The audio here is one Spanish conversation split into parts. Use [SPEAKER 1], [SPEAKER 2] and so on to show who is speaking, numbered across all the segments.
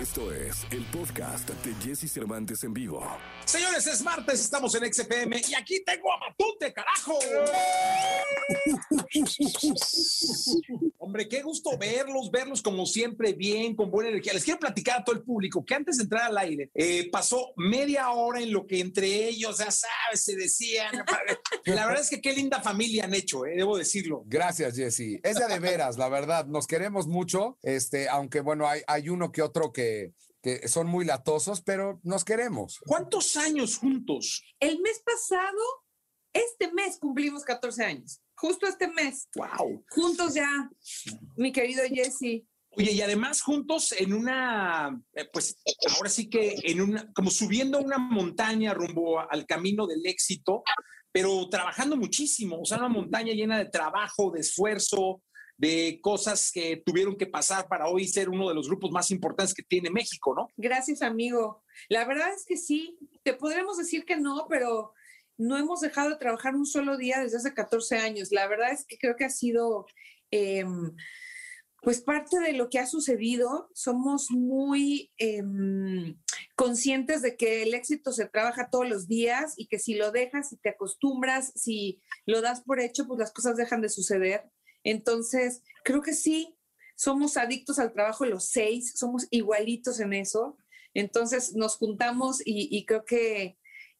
[SPEAKER 1] Esto es el podcast de Jesse Cervantes en vivo.
[SPEAKER 2] Señores, es martes, estamos en XFM y aquí tengo a Matute, carajo. Hombre, qué gusto verlos, verlos como siempre bien, con buena energía. Les quiero platicar a todo el público que antes de entrar al aire eh, pasó media hora en lo que entre ellos, ya sabes, se decían. La verdad es que qué linda familia han hecho, eh, debo decirlo.
[SPEAKER 3] Gracias, Jesse. Es de, de veras, la verdad. Nos queremos mucho, este, aunque bueno, hay, hay uno que otro que, que son muy latosos, pero nos queremos.
[SPEAKER 2] ¿Cuántos años juntos?
[SPEAKER 4] El mes pasado, este mes cumplimos 14 años. Justo este mes.
[SPEAKER 2] Wow.
[SPEAKER 4] Juntos ya, mi querido Jesse.
[SPEAKER 2] Oye, y además juntos en una, eh, pues ahora sí que en una, como subiendo una montaña rumbo al camino del éxito, pero trabajando muchísimo, o sea, una montaña llena de trabajo, de esfuerzo, de cosas que tuvieron que pasar para hoy ser uno de los grupos más importantes que tiene México, ¿no?
[SPEAKER 4] Gracias, amigo. La verdad es que sí, te podremos decir que no, pero no hemos dejado de trabajar un solo día desde hace 14 años. La verdad es que creo que ha sido, eh, pues, parte de lo que ha sucedido. Somos muy eh, conscientes de que el éxito se trabaja todos los días y que si lo dejas, si te acostumbras, si lo das por hecho, pues las cosas dejan de suceder. Entonces, creo que sí, somos adictos al trabajo los seis, somos igualitos en eso. Entonces, nos juntamos y, y creo que,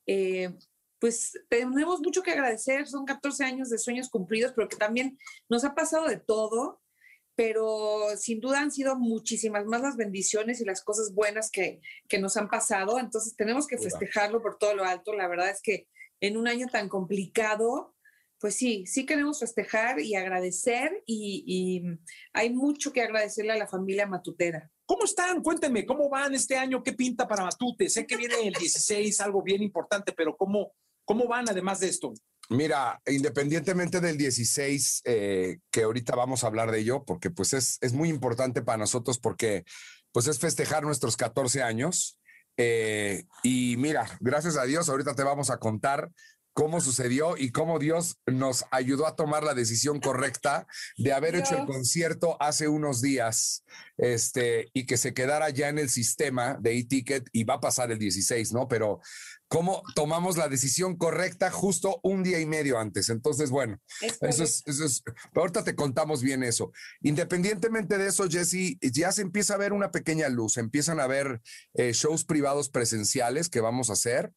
[SPEAKER 4] eh, pues, tenemos mucho que agradecer. Son 14 años de sueños cumplidos, pero que también nos ha pasado de todo. Pero sin duda han sido muchísimas más las bendiciones y las cosas buenas que, que nos han pasado. Entonces, tenemos que festejarlo por todo lo alto. La verdad es que en un año tan complicado, pues sí, sí queremos festejar y agradecer y, y, hay mucho que agradecerle a la familia matutera.
[SPEAKER 2] ¿Cómo están? Cuéntenme, ¿cómo van este año? ¿Qué pinta para Matute? Sé que viene el 16, algo bien importante, pero ¿cómo, cómo van además de esto?
[SPEAKER 3] Mira, independientemente del 16, eh, que ahorita vamos a hablar de ello, porque pues es, es muy importante para nosotros porque pues es festejar nuestros 14 años. Eh, y mira, gracias a Dios, ahorita te vamos a contar cómo sucedió y cómo Dios nos ayudó a tomar la decisión correcta de haber Dios. hecho el concierto hace unos días este, y que se quedara ya en el sistema de e-ticket y va a pasar el 16, ¿no? Pero cómo tomamos la decisión correcta justo un día y medio antes. Entonces, bueno, es eso, es, eso es, ahorita te contamos bien eso. Independientemente de eso, Jesse, ya se empieza a ver una pequeña luz, empiezan a ver eh, shows privados presenciales que vamos a hacer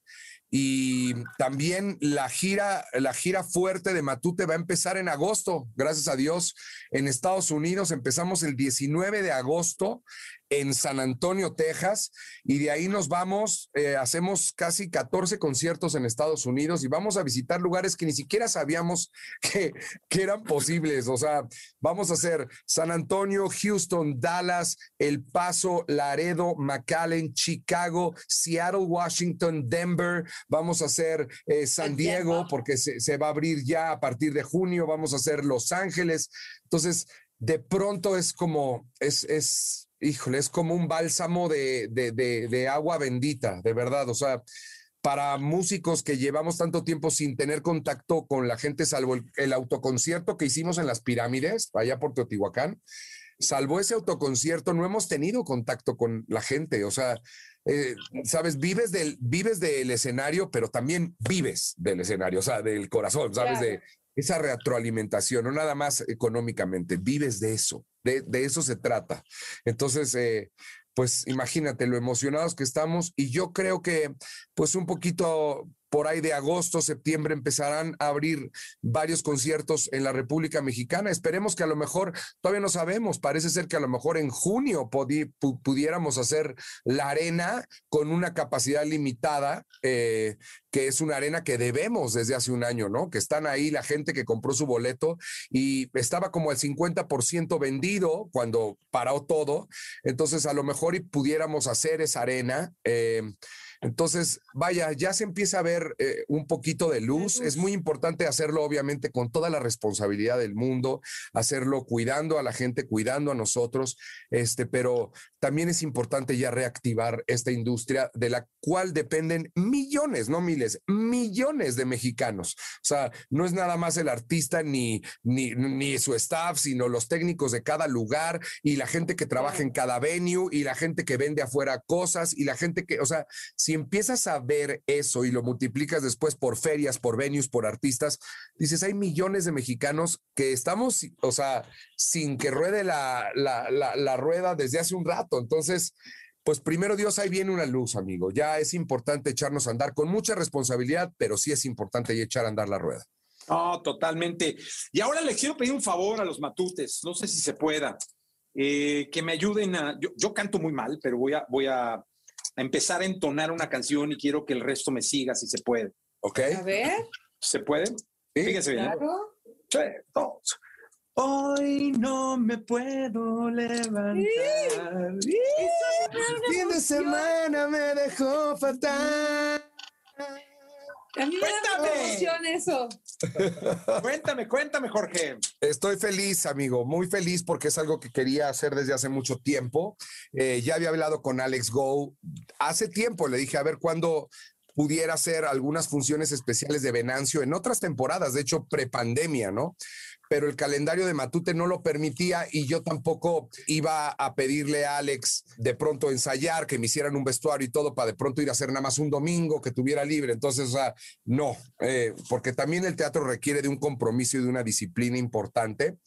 [SPEAKER 3] y también la gira, la gira fuerte de Matute va a empezar en agosto, gracias a Dios, en Estados Unidos. Empezamos el 19 de agosto en San Antonio, Texas, y de ahí nos vamos, eh, hacemos casi 14 conciertos en Estados Unidos y vamos a visitar lugares que ni siquiera sabíamos que, que eran posibles. O sea, vamos a hacer San Antonio, Houston, Dallas, El Paso, Laredo, McAllen, Chicago, Seattle, Washington, Denver. Vamos a hacer eh, San Diego porque se, se va a abrir ya a partir de junio. Vamos a hacer Los Ángeles. Entonces, de pronto es como, es, es, híjole, es como un bálsamo de, de, de, de, agua bendita, de verdad. O sea, para músicos que llevamos tanto tiempo sin tener contacto con la gente, salvo el, el autoconcierto que hicimos en las pirámides, allá por Teotihuacán, salvo ese autoconcierto, no hemos tenido contacto con la gente. O sea, eh, sabes, vives del, vives del escenario, pero también vives del escenario, o sea, del corazón, sabes, claro. de esa retroalimentación, no nada más económicamente, vives de eso, de, de eso se trata. Entonces, eh, pues imagínate lo emocionados que estamos y yo creo que pues un poquito por ahí de agosto, septiembre empezarán a abrir varios conciertos en la República Mexicana. Esperemos que a lo mejor, todavía no sabemos, parece ser que a lo mejor en junio pudiéramos hacer la arena con una capacidad limitada, eh, que es una arena que debemos desde hace un año, ¿no? Que están ahí la gente que compró su boleto y estaba como el 50% vendido cuando paró todo. Entonces, a lo mejor y pudiéramos hacer esa arena. Eh, entonces, vaya, ya se empieza a ver eh, un poquito de luz. Es muy importante hacerlo, obviamente, con toda la responsabilidad del mundo, hacerlo cuidando a la gente, cuidando a nosotros, este, pero también es importante ya reactivar esta industria de la cual dependen millones, no miles, millones de mexicanos. O sea, no es nada más el artista ni, ni, ni su staff, sino los técnicos de cada lugar y la gente que trabaja en cada venue y la gente que vende afuera cosas y la gente que, o sea, si empiezas a ver eso y lo multiplicas después por ferias, por venues, por artistas, dices, hay millones de mexicanos que estamos, o sea, sin que ruede la, la, la, rueda desde hace un rato. Entonces, pues primero Dios, ahí viene una luz, amigo. Ya es importante echarnos a andar con mucha responsabilidad, pero sí es importante echar a andar la rueda.
[SPEAKER 2] Oh, totalmente. Y ahora les quiero pedir un favor a los matutes, no sé si se pueda, eh, que me ayuden a, yo, yo, canto muy mal, pero voy a, voy a, a, empezar a entonar una canción y quiero que el resto me siga si se puede.
[SPEAKER 3] ¿Ok?
[SPEAKER 4] A ver.
[SPEAKER 2] ¿Se puede?
[SPEAKER 3] Sí.
[SPEAKER 2] Fíjense bien. ¿eh?
[SPEAKER 4] Claro.
[SPEAKER 2] Tres, dos. Hoy no me puedo levantar.
[SPEAKER 3] Fin de semana me dejó fatal.
[SPEAKER 4] A mí me da
[SPEAKER 2] Cuéntame.
[SPEAKER 4] emoción eso.
[SPEAKER 2] Cuéntame, cuéntame, Jorge.
[SPEAKER 3] Estoy feliz, amigo, muy feliz porque es algo que quería hacer desde hace mucho tiempo. Eh, ya había hablado con Alex Go hace tiempo, le dije a ver cuándo pudiera hacer algunas funciones especiales de Venancio en otras temporadas, de hecho, prepandemia, ¿no? Pero el calendario de Matute no lo permitía y yo tampoco iba a pedirle a Alex de pronto ensayar, que me hicieran un vestuario y todo para de pronto ir a hacer nada más un domingo, que tuviera libre. Entonces, o sea, no, eh, porque también el teatro requiere de un compromiso y de una disciplina importante.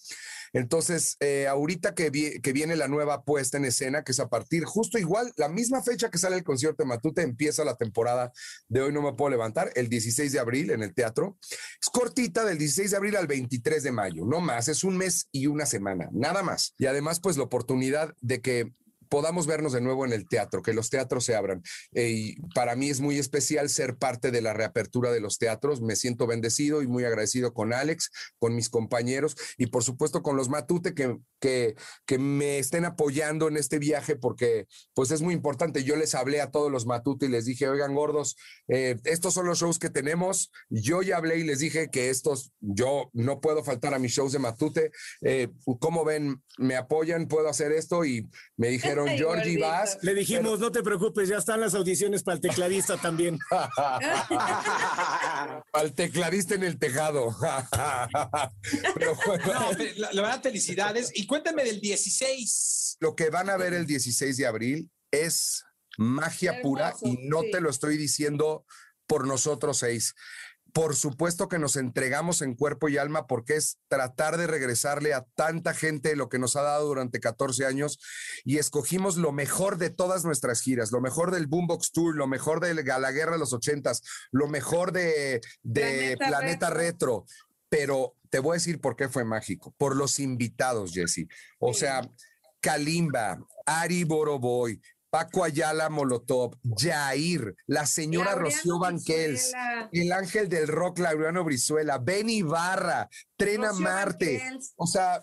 [SPEAKER 3] Entonces, eh, ahorita que, vi, que, viene la nueva puesta en escena, que es a partir justo igual, la misma fecha que sale el concierto de Matute, empieza la temporada de Hoy No Me Puedo Levantar, el 16 de abril en el teatro. Es cortita, del 16 de abril al 23 de mayo, no más, es un mes y una semana, nada más. Y además, pues la oportunidad de que podamos vernos de nuevo en el teatro, que los teatros se abran. Eh, y para mí es muy especial ser parte de la reapertura de los teatros. Me siento bendecido y muy agradecido con Alex, con mis compañeros y por supuesto con los Matute que, que, que me estén apoyando en este viaje porque pues es muy importante. Yo les hablé a todos los Matute y les dije, oigan gordos, eh, estos son los shows que tenemos. Yo ya hablé y les dije que estos, yo no puedo faltar a mis shows de Matute. Eh, ¿Cómo ven? ¿Me apoyan? ¿Puedo hacer esto? Y me dijeron,
[SPEAKER 4] Ay,
[SPEAKER 3] Georgie
[SPEAKER 4] gordito.
[SPEAKER 3] Vas.
[SPEAKER 5] Le dijimos, no te preocupes, ya están las audiciones para el tecladista también.
[SPEAKER 3] Al tecladista en el tejado. Pero bueno,
[SPEAKER 2] No, la, la verdad, felicidades. Y cuéntame del 16.
[SPEAKER 3] lo que van a ver el 16 de abril es magia
[SPEAKER 4] Hermoso,
[SPEAKER 3] pura y no
[SPEAKER 4] sí.
[SPEAKER 3] te lo estoy diciendo por nosotros seis. Por supuesto que nos entregamos en cuerpo y alma porque es tratar de regresarle a tanta gente lo que nos ha dado durante 14 años y escogimos lo mejor de todas nuestras giras, lo mejor del Boombox Tour, lo mejor de la guerra de los ochentas, lo mejor de, de
[SPEAKER 4] Planeta
[SPEAKER 3] Planeta,
[SPEAKER 4] Retro.
[SPEAKER 3] Retro. Pero te voy a decir por qué fue mágico, por los invitados, Jesse. O
[SPEAKER 4] Sí.
[SPEAKER 3] sea, Kalimba, Ari Boroboy, Paco Ayala Molotov, Jair, la señora
[SPEAKER 4] Laureano
[SPEAKER 3] Rocío Banquels,
[SPEAKER 4] Brizuela,
[SPEAKER 3] el ángel del rock, Laureano Brizuela, Ben Ibarra, Trena
[SPEAKER 4] Rocío
[SPEAKER 3] Marte.
[SPEAKER 4] Banquels.
[SPEAKER 3] O sea,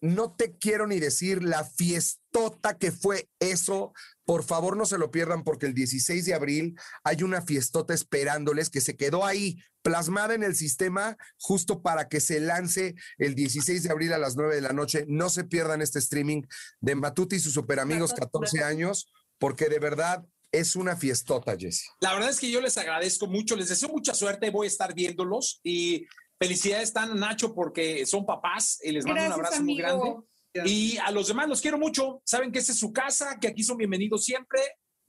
[SPEAKER 3] no te quiero ni decir la fiestota que fue eso. Por favor, no se lo pierdan porque el 16 de abril hay una fiestota esperándoles que se quedó ahí plasmada en el sistema justo para que se lance el 16 de abril a las 9 de la noche. No se pierdan este streaming de Matuti y sus super amigos 14 años porque de verdad es una fiestota, Jesse.
[SPEAKER 2] La verdad es que yo les agradezco mucho, les deseo mucha suerte, voy a estar viéndolos y felicidades están Nacho porque son papás y les mando un
[SPEAKER 4] Gracias,
[SPEAKER 2] abrazo muy grande.
[SPEAKER 4] amigo.
[SPEAKER 2] Y a los demás los quiero mucho, saben que esta es su casa, que aquí son bienvenidos siempre.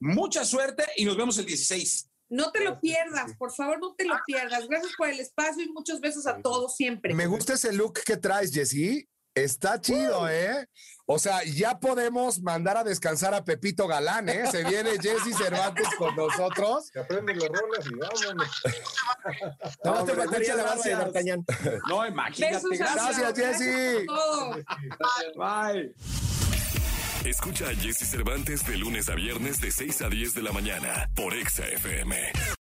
[SPEAKER 2] Mucha suerte y nos vemos el 16.
[SPEAKER 4] No te lo pierdas, por favor, no te lo pierdas. Gracias por el espacio y muchos besos a todos siempre.
[SPEAKER 3] Me gusta ese look que traes, Jesse. Está chido, ¿eh? O sea, ya podemos mandar a descansar a Pepito Galán, ¿eh? Se viene Jesse Cervantes con nosotros.
[SPEAKER 6] Se aprenden las rolas y vámonos.
[SPEAKER 5] No, te
[SPEAKER 2] hombre,
[SPEAKER 5] mataría
[SPEAKER 2] muchas
[SPEAKER 5] la base. D'Artagnan.
[SPEAKER 2] No, imagínate.
[SPEAKER 4] Besos,
[SPEAKER 2] Gracias.
[SPEAKER 4] todo.
[SPEAKER 2] Bye.
[SPEAKER 1] Escucha a Jesse Cervantes de lunes a viernes de 6 a 10 de la mañana por Exa FM.